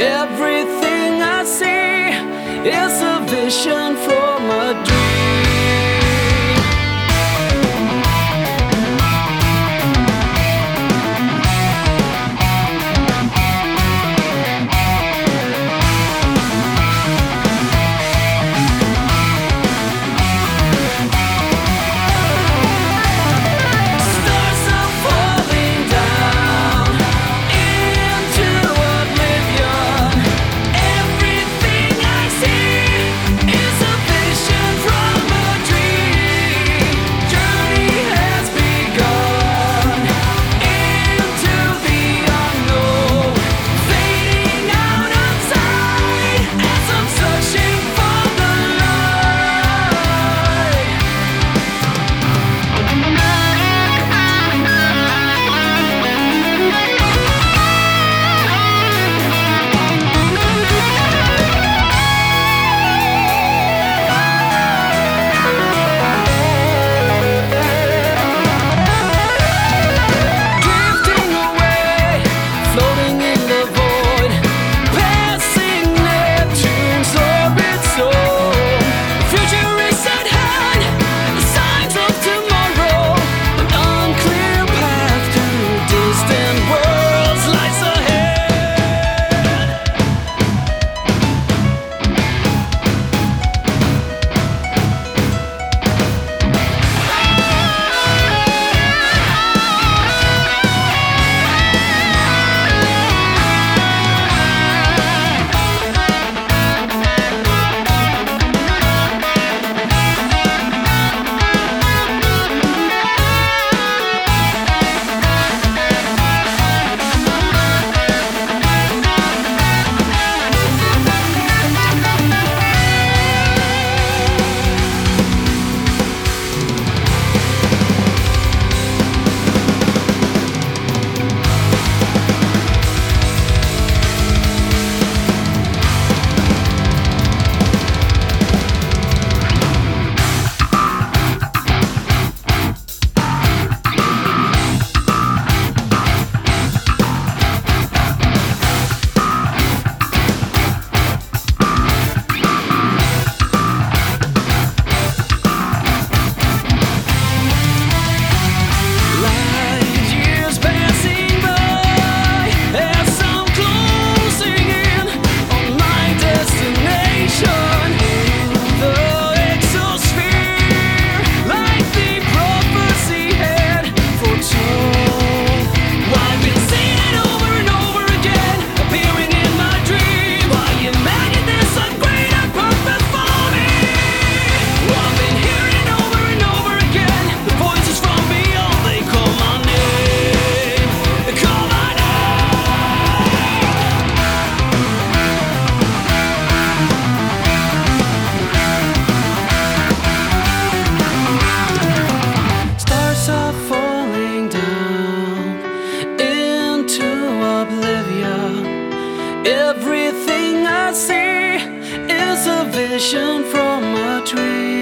Everything I see is a vision from a dream. dream.